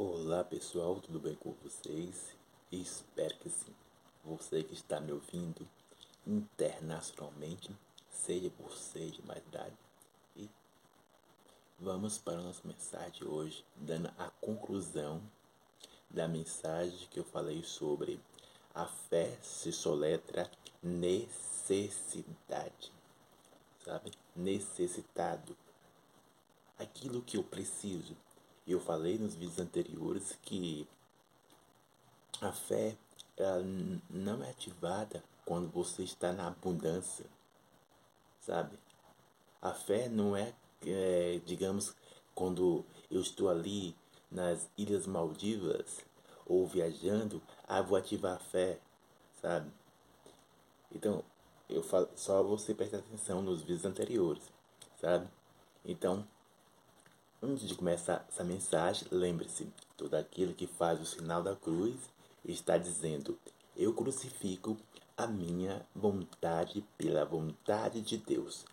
Olá pessoal, tudo bem com vocês? Espero que sim. Você que está me ouvindo internacionalmente, seja você de mais idade. E vamos para a nossa mensagem hoje, dando a conclusão da mensagem que eu falei sobre a fé se soletra necessidade. Sabe? Necessitado. Aquilo que eu preciso eu falei nos vídeos anteriores que a fé ela não é ativada quando você está na abundância, sabe? A fé não é, é digamos, quando eu estou ali nas Ilhas Maldivas ou viajando, ah, vou ativar a fé, sabe? Então, eu falo, só você prestar atenção nos vídeos anteriores, sabe? Então, Antes de começar essa mensagem, lembre-se: todo aquele que faz o sinal da cruz está dizendo: Eu crucifico a minha vontade pela vontade de Deus.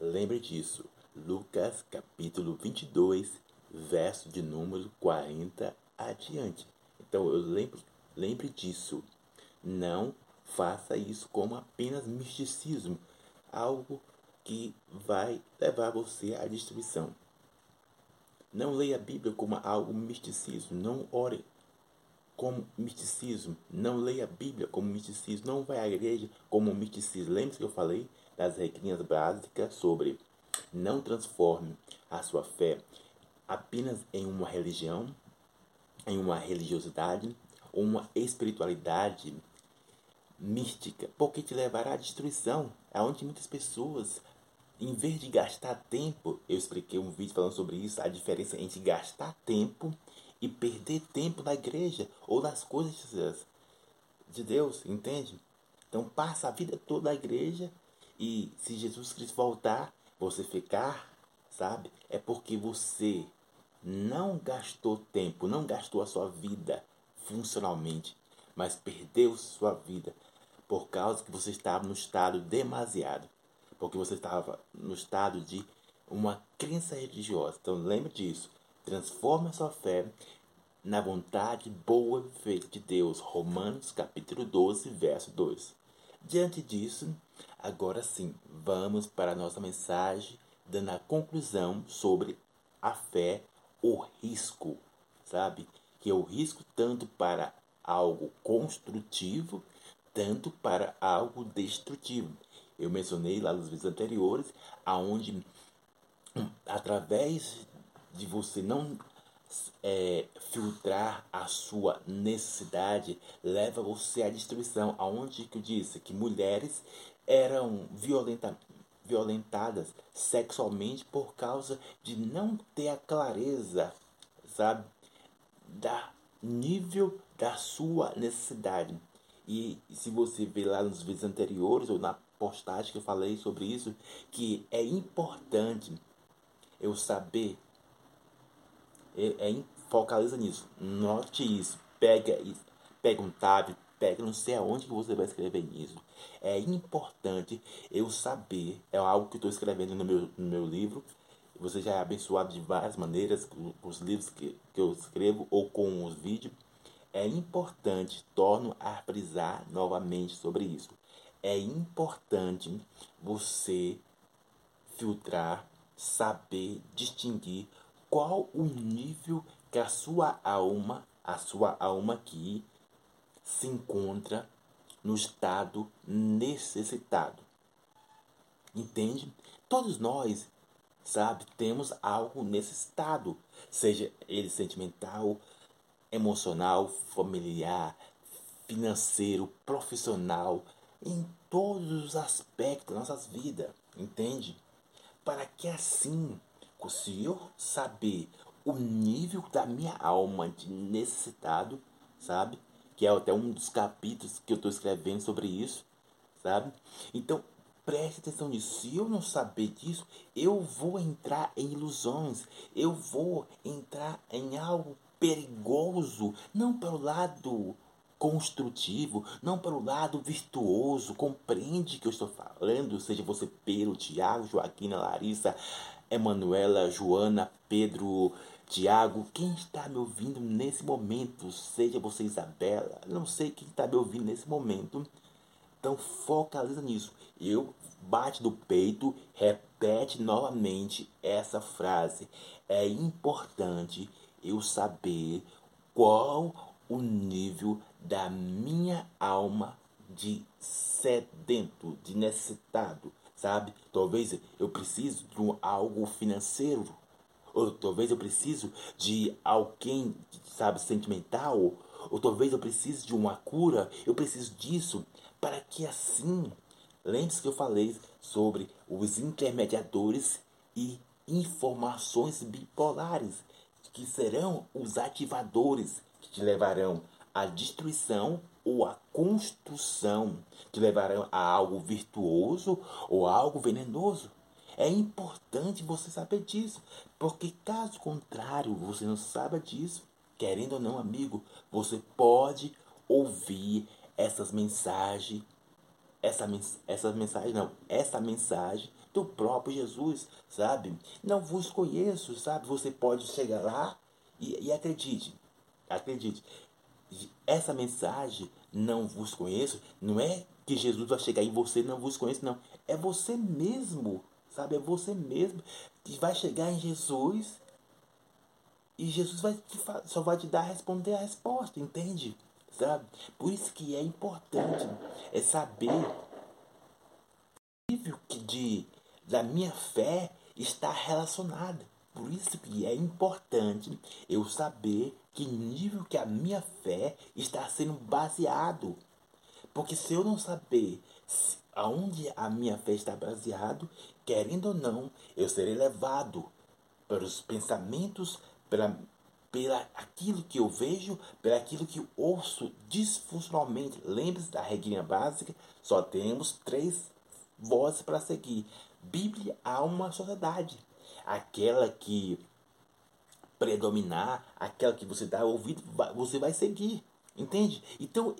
Lembre disso. Lucas capítulo 22, verso de número 40 adiante. Então, eu lembro, lembre disso. Não faça isso como apenas misticismo, algo que vai levar você à destruição. Não leia a Bíblia como algo misticismo. Não ore como misticismo. Não leia a Bíblia como misticismo. Não vai à igreja como misticismo. Lembre-se que eu falei das regrinhas básicas sobre não transforme a sua fé apenas em uma religião, em uma religiosidade, uma espiritualidade mística, porque te levará à destruição. É onde muitas pessoas em vez de gastar tempo, eu expliquei um vídeo falando sobre isso, a diferença entre gastar tempo e perder tempo na igreja ou nas coisas de Deus, entende? Então passa a vida toda na igreja e se Jesus Cristo voltar, você ficar, sabe? É porque você não gastou tempo, não gastou a sua vida funcionalmente, mas perdeu sua vida por causa que você estava no estado demasiado porque você estava no estado de uma crença religiosa. Então lembre disso. Transforme a sua fé na vontade boa e perfeita de Deus. Romanos capítulo 12, verso 2. Diante disso, agora sim, vamos para a nossa mensagem, dando a conclusão sobre a fé, o risco, sabe? Que é o risco tanto para algo construtivo, tanto para algo destrutivo eu mencionei lá nos vídeos anteriores, aonde através de você não é, filtrar a sua necessidade leva você à destruição. Aonde que eu disse que mulheres eram violenta, violentadas sexualmente por causa de não ter a clareza, sabe, da nível da sua necessidade. E se você ver lá nos vídeos anteriores ou na postagem que eu falei sobre isso, que é importante eu saber, é, é, focaliza nisso, note isso, pega isso, pega um tab, pega não sei aonde que você vai escrever nisso. É importante eu saber, é algo que estou escrevendo no meu, no meu livro, você já é abençoado de várias maneiras com os livros que, que eu escrevo ou com os vídeos. É importante, torno a frisar novamente sobre isso é importante você filtrar, saber distinguir qual o nível que a sua alma, a sua alma aqui se encontra no estado necessitado. Entende? Todos nós, sabe, temos algo necessitado, seja ele sentimental, emocional, familiar, financeiro, profissional, em todos os aspectos da nossas vidas, entende? Para que assim, se eu saber o nível da minha alma de necessitado, sabe? Que é até um dos capítulos que eu estou escrevendo sobre isso, sabe? Então, preste atenção nisso. Se eu não saber disso, eu vou entrar em ilusões, eu vou entrar em algo perigoso, não para o lado construtivo, não para o lado virtuoso. Compreende que eu estou falando, seja você Pedro, Tiago, Joaquina, Larissa, Emanuela, Joana, Pedro, Tiago, quem está me ouvindo nesse momento, seja você Isabela, não sei quem está me ouvindo nesse momento, então focaliza nisso. Eu bate do peito, repete novamente essa frase. É importante eu saber qual o nível da minha alma de sedento, de necessitado, sabe? Talvez eu precise de um, algo financeiro, ou talvez eu precise de alguém, sabe, sentimental, ou talvez eu precise de uma cura, eu preciso disso. Para que assim, lembre-se que eu falei sobre os intermediadores e informações bipolares, que serão os ativadores que te levarão à destruição ou à construção, que levarão a algo virtuoso ou a algo venenoso. É importante você saber disso, porque caso contrário, você não saiba disso, querendo ou não, amigo, você pode ouvir essas mensagens, essa, essa mensagem não, essa mensagem do próprio Jesus, sabe? Não vos conheço, sabe? Você pode chegar lá e, e acredite, acredite, essa mensagem não vos conheço, não é que Jesus vai chegar em você não vos conheço, não. É você mesmo, sabe? É você mesmo que vai chegar em Jesus e Jesus vai te, só vai te dar responder a resposta, entende? sabe? Por isso que é importante é saber que de, da minha fé está relacionada. Por isso que é importante eu saber que nível que a minha fé está sendo baseado. Porque se eu não saber aonde a minha fé está baseado, querendo ou não, eu serei levado pelos pensamentos, pela pela aquilo que eu vejo, pela aquilo que ouço disfuncionalmente. Lembre-se da regrinha básica, só temos três vozes para seguir. Bíblia, alma, sociedade. Aquela que predominar, aquela que você dá ouvido, você vai seguir. Entende? Então,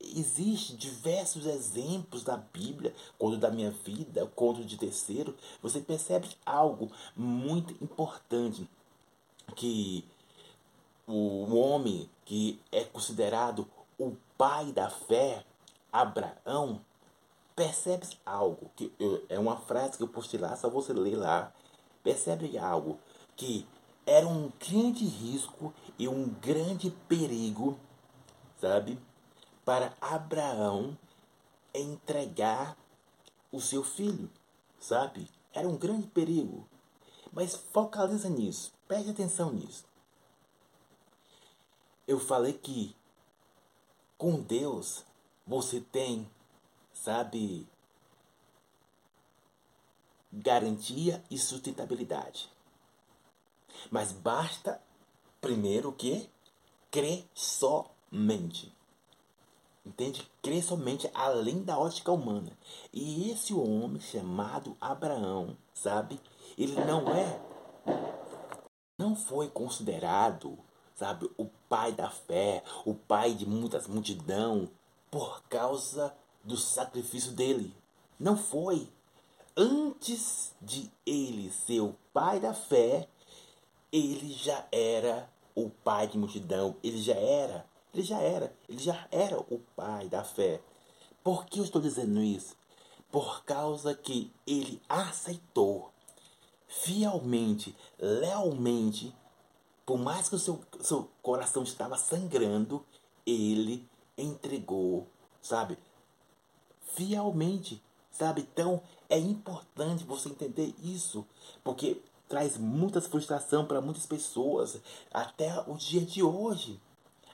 Existem diversos exemplos da Bíblia, quando da minha vida, quando de terceiro. Você percebe algo muito importante que o homem que é considerado o pai da fé, Abraão, percebe algo, que é uma frase que eu postei lá, só você ler lá, percebe algo, que era um grande risco e um grande perigo, sabe, para Abraão entregar o seu filho, sabe? Era um grande perigo. Mas focaliza nisso, preste atenção nisso eu falei que com Deus você tem, sabe, garantia e sustentabilidade. Mas basta primeiro que crer somente. Entende? Crer somente além da ótica humana. E esse homem chamado Abraão, sabe? Ele não é não foi considerado sabe, o pai da fé, o pai de muitas multidão, por causa do sacrifício dele. Não foi. Antes de ele ser o pai da fé, ele já era o pai de multidão. Ele já era. Ele já era. Ele já era o pai da fé. Por que eu estou dizendo isso? Por causa que ele aceitou fielmente, lealmente por mais que o seu, seu coração estava sangrando, ele entregou, sabe? Fielmente, sabe? Então é importante você entender isso, porque traz muita frustração para muitas pessoas até o dia de hoje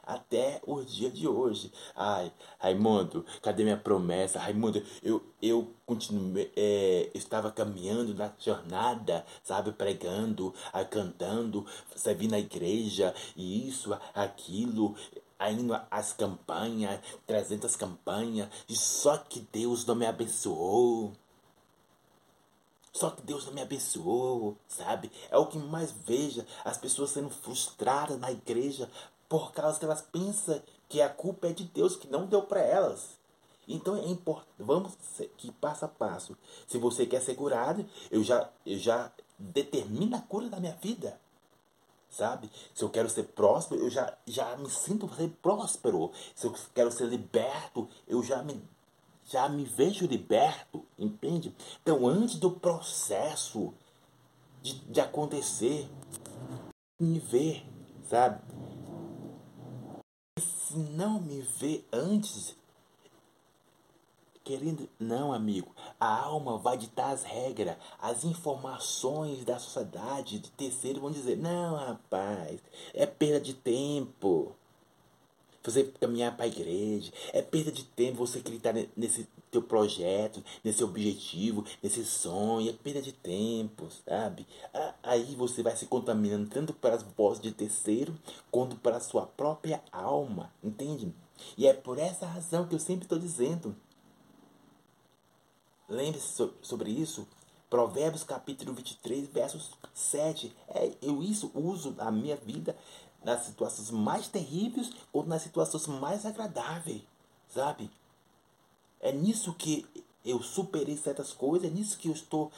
até o dia de hoje. Ai, Raimundo, cadê minha promessa? Raimundo, eu, eu continuei, é, estava caminhando na jornada, sabe, pregando, cantando, servindo na igreja, e isso, aquilo, indo às campanhas, 300 campanhas, e só que Deus não me abençoou. Só que Deus não me abençoou, sabe? É o que mais veja as pessoas sendo frustradas na igreja por causa que elas pensam que a culpa é de Deus que não deu para elas. Então é importante, vamos que passo a passo. Se você quer ser curado, eu já, eu já determino a cura da minha vida. sabe? Se eu quero ser próspero, eu já, já me sinto ser próspero. Se eu quero ser liberto, eu já me, já me vejo liberto, entende? Então, antes do processo de, de acontecer, me ver, sabe? Se não me ver antes, Querendo, não, amigo. A alma vai ditar as regras, as informações da sociedade, de terceiro vão dizer: não, rapaz, é perda de tempo. Você caminhar para a igreja, é perda de tempo você acreditar nesse teu projeto, nesse objetivo, nesse sonho, é perda de tempo, sabe? Aí você vai se contaminando tanto para as vozes de terceiro quanto para a sua própria alma, entende? E é por essa razão que eu sempre estou dizendo Lembre-se sobre isso. Provérbios capítulo 23, versos 7. É, eu isso uso na minha vida nas situações mais terríveis ou nas situações mais agradáveis, sabe? É nisso que eu superei certas coisas, é nisso que eu estou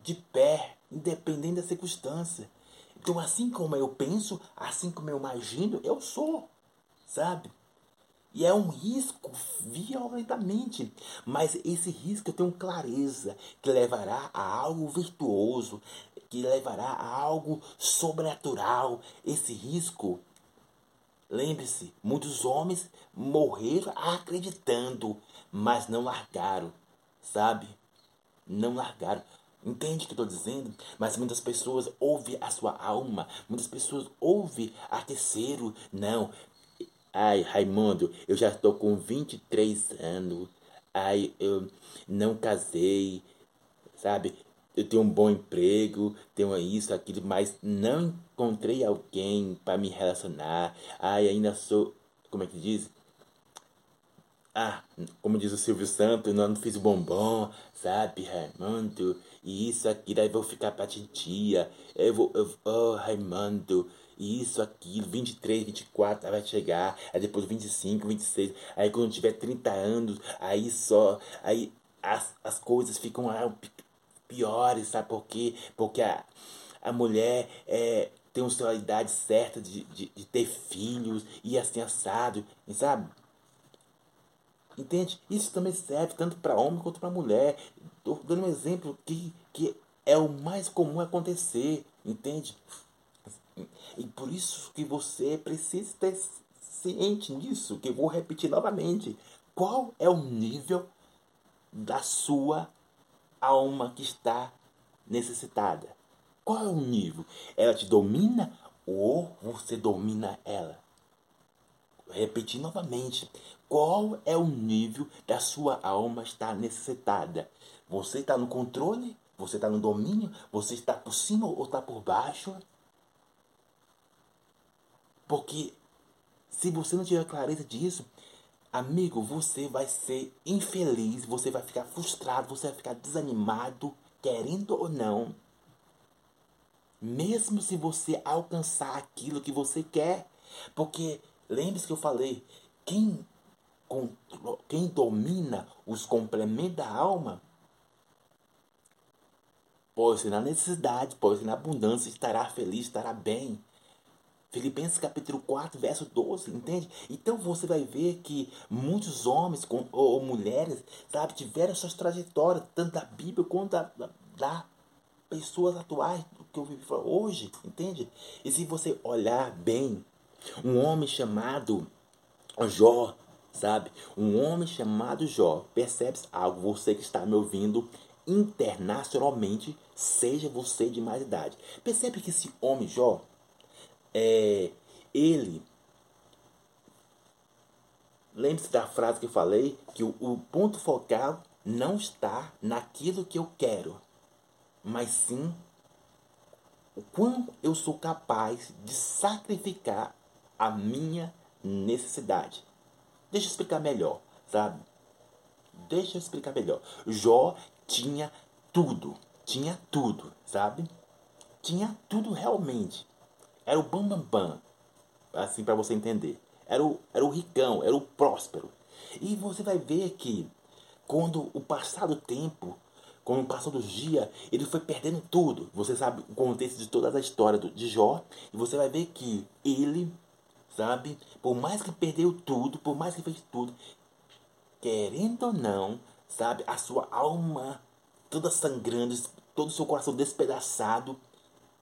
de pé, independente da circunstância. Então, assim como eu penso, assim como eu imagino, eu sou, sabe? E é um risco violentamente. Mas esse risco eu tenho clareza que levará a algo virtuoso, que levará a algo sobrenatural. Esse risco, lembre-se, muitos homens morreram acreditando, mas não largaram, sabe? Não largaram. Entende o que estou dizendo? Mas muitas pessoas ouvem a sua alma, muitas pessoas ouvem a terceiro. Não, Ai, Raimundo, eu já estou com 23 anos. Ai, eu não casei, sabe? Eu tenho um bom emprego, tenho isso, aquilo, mas não encontrei alguém para me relacionar. Ai, ainda sou, como é que diz? Ah, como diz o Silvio Santos, não, não fiz bombom, sabe, Raimundo? E isso, aqui, daí vou ficar pra titia. Eu vou, eu, oh, Raimundo, isso, aquilo, 23, 24, aí vai chegar, aí depois 25, 26, aí quando tiver 30 anos, aí só, aí as, as coisas ficam ah, piores, sabe por quê? Porque a, a mulher é, tem uma idade certa de, de, de ter filhos e assim assado, sabe? Entende? Isso também serve tanto para homem quanto para mulher. Estou dando um exemplo que, que é o mais comum acontecer, entende? E por isso que você precisa estar ciente nisso, que eu vou repetir novamente. Qual é o nível da sua alma que está necessitada? Qual é o nível? Ela te domina ou você domina ela? Repetir novamente. Qual é o nível da sua alma está necessitada? Você está no controle? Você está no domínio? Você está por cima ou está por baixo? Porque se você não tiver clareza disso, amigo, você vai ser infeliz, você vai ficar frustrado, você vai ficar desanimado, querendo ou não. Mesmo se você alcançar aquilo que você quer. Porque lembre-se que eu falei, quem, quem domina os complementos da alma, ser na necessidade, ser na abundância, estará feliz, estará bem. Filipenses capítulo 4, verso 12, entende? Então você vai ver que muitos homens com, ou, ou mulheres, sabe, tiveram suas trajetórias, tanto da Bíblia quanto da, da, da pessoas atuais que eu vivo hoje, entende? E se você olhar bem, um homem chamado Jó, sabe? Um homem chamado Jó, percebe algo? Você que está me ouvindo internacionalmente, seja você de mais idade. Percebe que esse homem Jó, é, ele. Lembre-se da frase que eu falei, que o, o ponto focal não está naquilo que eu quero, mas sim o quão eu sou capaz de sacrificar a minha necessidade. Deixa eu explicar melhor, sabe? Deixa eu explicar melhor. Jó tinha tudo, tinha tudo, sabe? Tinha tudo realmente. Era o bam, bam, bam assim para você entender. Era o, era o ricão, era o próspero. E você vai ver que quando o passar do tempo, com o passar dos dias, ele foi perdendo tudo. Você sabe o contexto de toda a história de Jó. E você vai ver que ele, sabe, por mais que perdeu tudo, por mais que fez tudo, querendo ou não, sabe, a sua alma toda sangrando, todo o seu coração despedaçado,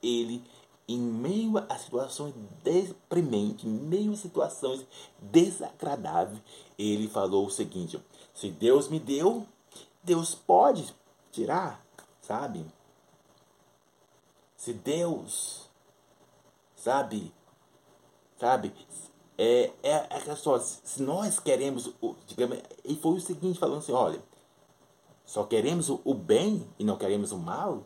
ele, em meio a situações deprimentes, em meio a situações desagradáveis, ele falou o seguinte: se Deus me deu, Deus pode tirar, sabe? Se Deus, sabe, sabe, é, é, é só, se nós queremos, digamos, e foi o seguinte, falando assim, olha, só queremos o, o bem e não queremos o mal,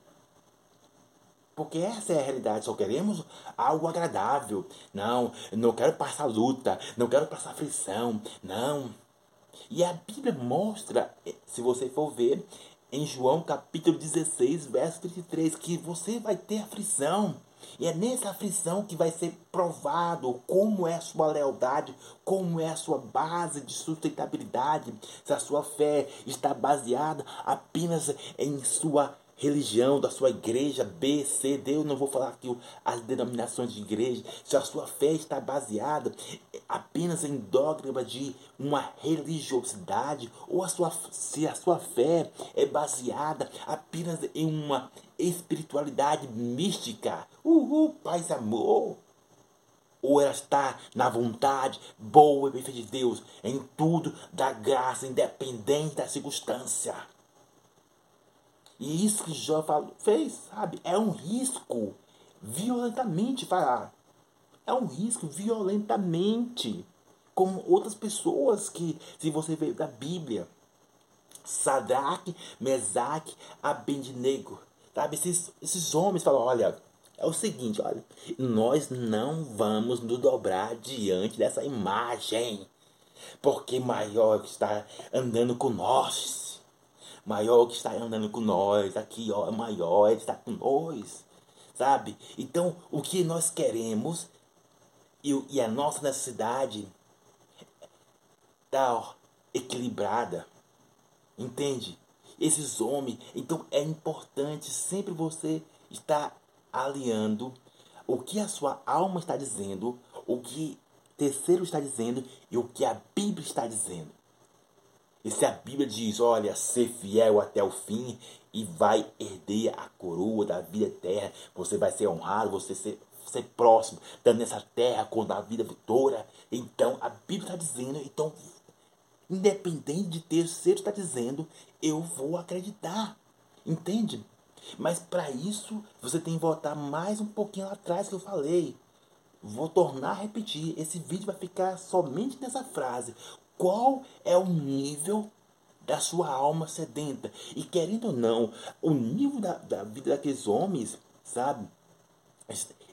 porque essa é a realidade, só queremos algo agradável. Não, não quero passar luta, não quero passar aflição, não. E a Bíblia mostra, se você for ver, em João capítulo 16, verso 33, que você vai ter aflição. E é nessa aflição que vai ser provado como é a sua lealdade, como é a sua base de sustentabilidade, se a sua fé está baseada apenas em sua religião, da sua igreja, B, C, D. Eu não vou falar aqui as denominações de igreja. Se a sua fé está baseada apenas em dogma de uma religiosidade, ou a sua, se a sua fé é baseada apenas em uma espiritualidade mística, uhul, paz amor. Ou ela está na vontade boa e perfeita de Deus, em tudo da graça, independente da circunstância. E isso que Jó falou, fez, sabe? É um risco violentamente falar. É um risco violentamente. Como outras pessoas que, se você ver da Bíblia, Sadraque, Mesaque, Abednego, sabe? Esses, esses homens falam, olha, é o seguinte, olha, nós não vamos nos dobrar diante dessa imagem, porque maior que está andando com nós maior que está andando com nós, aqui ó, é maior, ele está com nós, sabe? Então, o que nós queremos e, e a nossa necessidade está equilibrada, entende? Esses homens, então é importante sempre você estar alinhando o que a sua alma está dizendo, o que terceiro está dizendo e o que a Bíblia está dizendo. E se a Bíblia diz, olha, ser fiel até o fim e vai herder a coroa da vida eterna, você vai ser honrado, você ser, ser próximo, dando nessa terra com a vida vitória. Então a Bíblia está dizendo, então, independente de terceiro está dizendo, eu vou acreditar. Entende? Mas para isso você tem que voltar mais um pouquinho lá atrás que eu falei. Vou tornar a repetir. Esse vídeo vai ficar somente nessa frase qual é o nível da sua alma sedenta. E querendo ou não, o nível da, da vida daqueles homens, sabe?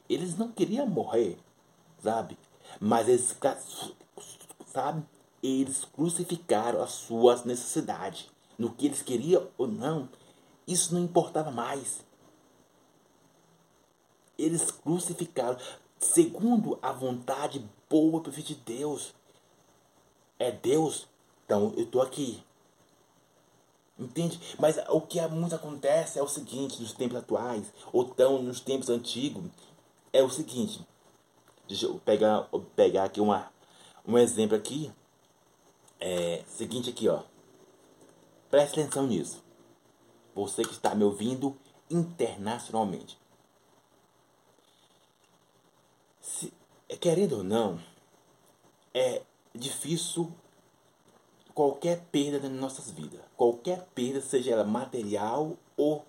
Eles não queriam morrer, sabe? Mas eles, sabe? Eles crucificaram as suas necessidades. No que eles queriam ou não, isso não importava mais. Eles crucificaram segundo a vontade boa e perfeita de Deus é Deus, então eu estou aqui. Entende? Mas o que muito acontece é o seguinte, nos tempos atuais, ou tão nos tempos antigos, é o seguinte. Deixa eu pegar, pegar aqui uma, um exemplo aqui. É seguinte aqui, ó. Preste atenção nisso. Você que está me ouvindo internacionalmente. Se, querendo ou não, é, difícil qualquer perda nas nossas vidas. Qualquer perda, seja ela material ou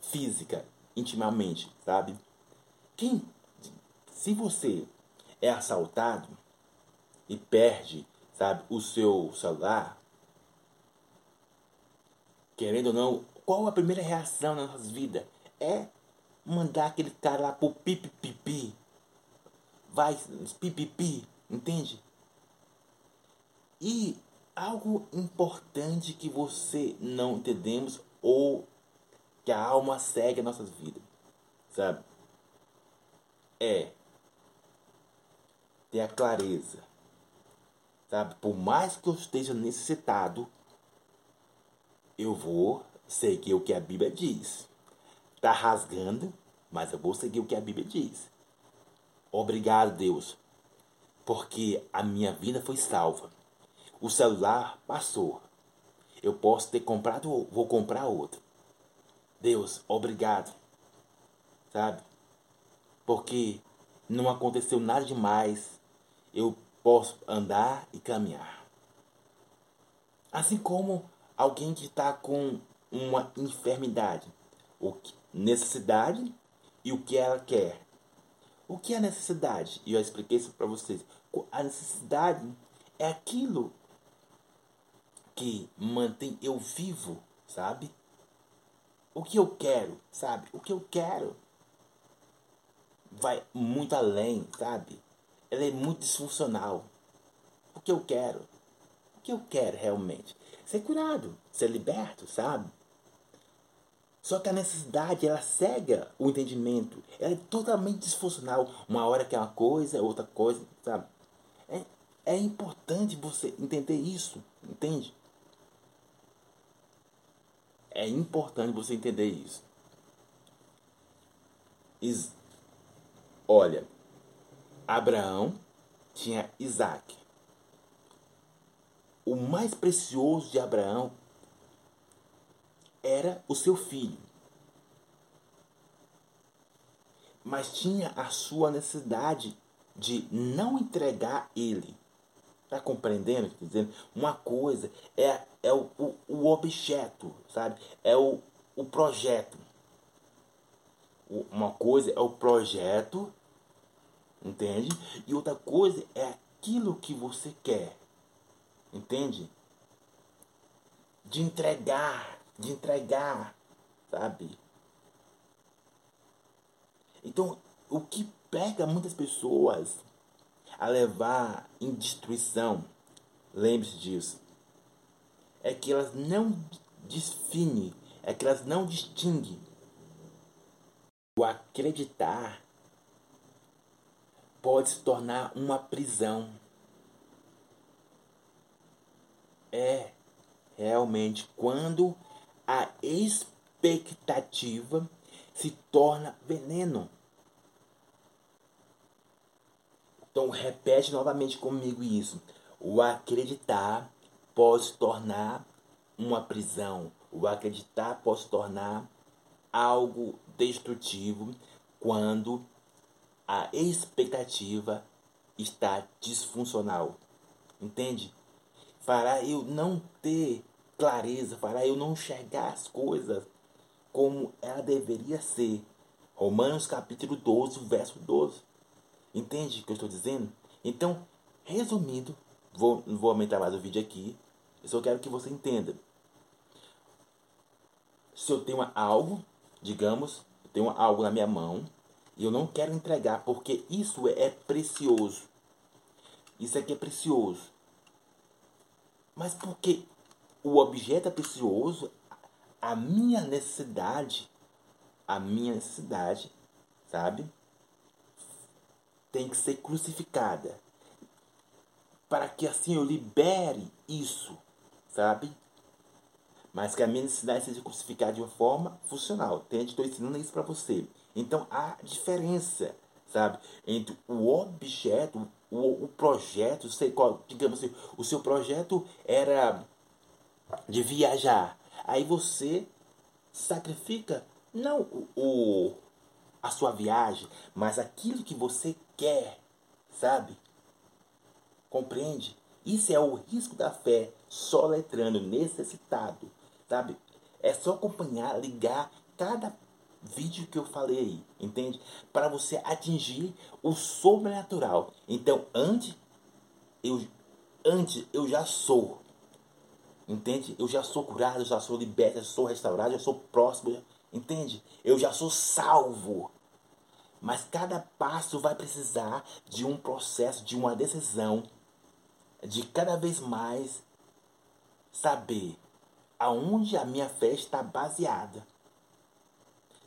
física, intimamente, sabe? Quem, se você é assaltado e perde, sabe, o seu celular, querendo ou não, qual a primeira reação nas nossas vidas? É mandar aquele cara lá pro pipipipi. Vai, pipipi, entende? E algo importante que você não entendemos ou que a alma segue a nossas vidas, sabe? É ter a clareza, sabe? Por mais que eu esteja necessitado, eu vou, seguir o que a Bíblia diz. Tá rasgando, mas eu vou seguir o que a Bíblia diz. Obrigado, Deus, porque a minha vida foi salva. O celular passou. Eu posso ter comprado, vou comprar outro. Deus, obrigado. Sabe? Porque não aconteceu nada demais. Eu posso andar e caminhar. Assim como alguém que está com uma enfermidade, o que, necessidade e o que ela quer. O que é necessidade? E eu expliquei isso para vocês. A necessidade é aquilo que mantém eu vivo, sabe? O que eu quero, sabe? O que eu quero vai muito além, sabe? Ela é muito disfuncional. O que eu quero? O que eu quero realmente? Ser curado, ser liberto, sabe? Só que a necessidade, ela cega o entendimento. Ela é totalmente disfuncional. Uma hora que é uma coisa, outra coisa, sabe? É, é importante você entender isso, entende? É importante você entender isso. Is, olha, Abraão tinha Isaac. O mais precioso de Abraão era o seu filho. Mas tinha a sua necessidade de não entregar ele. Está compreendendo? Tá dizendo? Uma coisa é, é o, o, o objeto, sabe? É o, o projeto. Uma coisa é o projeto, entende? E outra coisa é aquilo que você quer, entende? De entregar de entregar, sabe? Então, o que pega muitas pessoas a levar em destruição, lembre-se disso, é que elas não definem, é que elas não distinguem o acreditar pode se tornar uma prisão. É realmente quando a expectativa se torna veneno. Então repete novamente comigo isso. O acreditar pode se tornar uma prisão. O acreditar pode se tornar algo destrutivo quando a expectativa está disfuncional. Entende? Fará eu não ter clareza, para eu não enxergar as coisas como ela deveria ser. Romanos capítulo 12, verso 12. Entende o que eu estou dizendo? Então, resumindo, vou, não vou aumentar mais o vídeo aqui. Eu só quero que você entenda. Se eu tenho algo, digamos, eu tenho algo na minha mão e eu não quero entregar porque isso é precioso. Isso aqui é precioso. Mas por que o objeto é precioso, a minha necessidade, a minha necessidade, sabe? Tem que ser crucificada. Para que assim eu libere isso, sabe? Mas que a minha necessidade seja crucificada de uma forma funcional. Entende? Estou ensinando isso para você. Então há diferença, sabe? Entre o objeto, o, o projeto, sei qual, digamos assim, o seu projeto era de viajar. Aí você sacrifica não o, o a sua viagem, mas aquilo que você quer, sabe? Compreende? Isso é o risco da fé, só letrando, necessitado, sabe? É só acompanhar, ligar cada vídeo que eu falei aí, entende? Para você atingir o sobrenatural. Então, antes eu antes eu já sou, Entende? Eu já sou curado, eu já sou liberto, eu sou restaurado, eu sou próximo. Entende? Eu já sou salvo. Mas cada passo vai precisar de um processo, de uma decisão, de cada vez mais saber aonde a minha fé está baseada.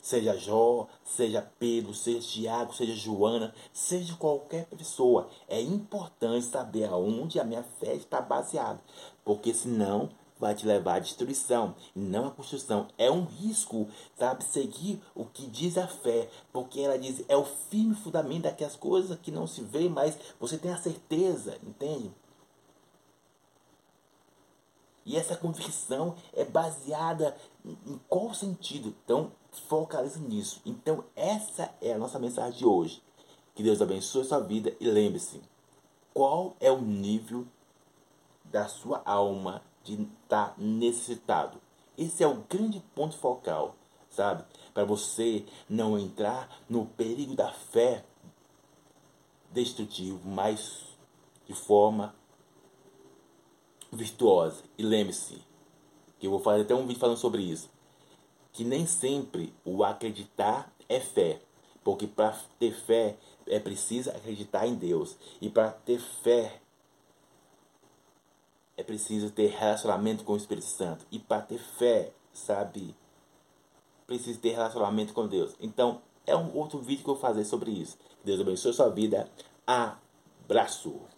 Seja Jó, seja Pedro, seja Tiago, seja Joana, seja qualquer pessoa. É importante saber aonde a minha fé está baseada. Porque senão vai te levar à destruição, não à construção. É um risco, sabe? Seguir o que diz a fé, porque ela diz é o firme fundamento daquelas coisas que não se vê, mas você tem a certeza, entende? E essa convicção é baseada em qual sentido? Então, focalize nisso. Então, essa é a nossa mensagem de hoje. Que Deus abençoe sua vida e lembre-se, qual é o nível da sua alma de estar tá necessitado? Esse é o grande ponto focal, sabe? Para você não entrar no perigo da fé destrutivo, mas de forma virtuosa. E lembre-se, que eu vou fazer até um vídeo falando sobre isso, que nem sempre o acreditar é fé, porque para ter fé é preciso acreditar em Deus e para ter fé é preciso ter relacionamento com o Espírito Santo e para ter fé, sabe, precisa ter relacionamento com Deus. Então, é um outro vídeo que eu vou fazer sobre isso. Deus abençoe a sua vida. Abraço.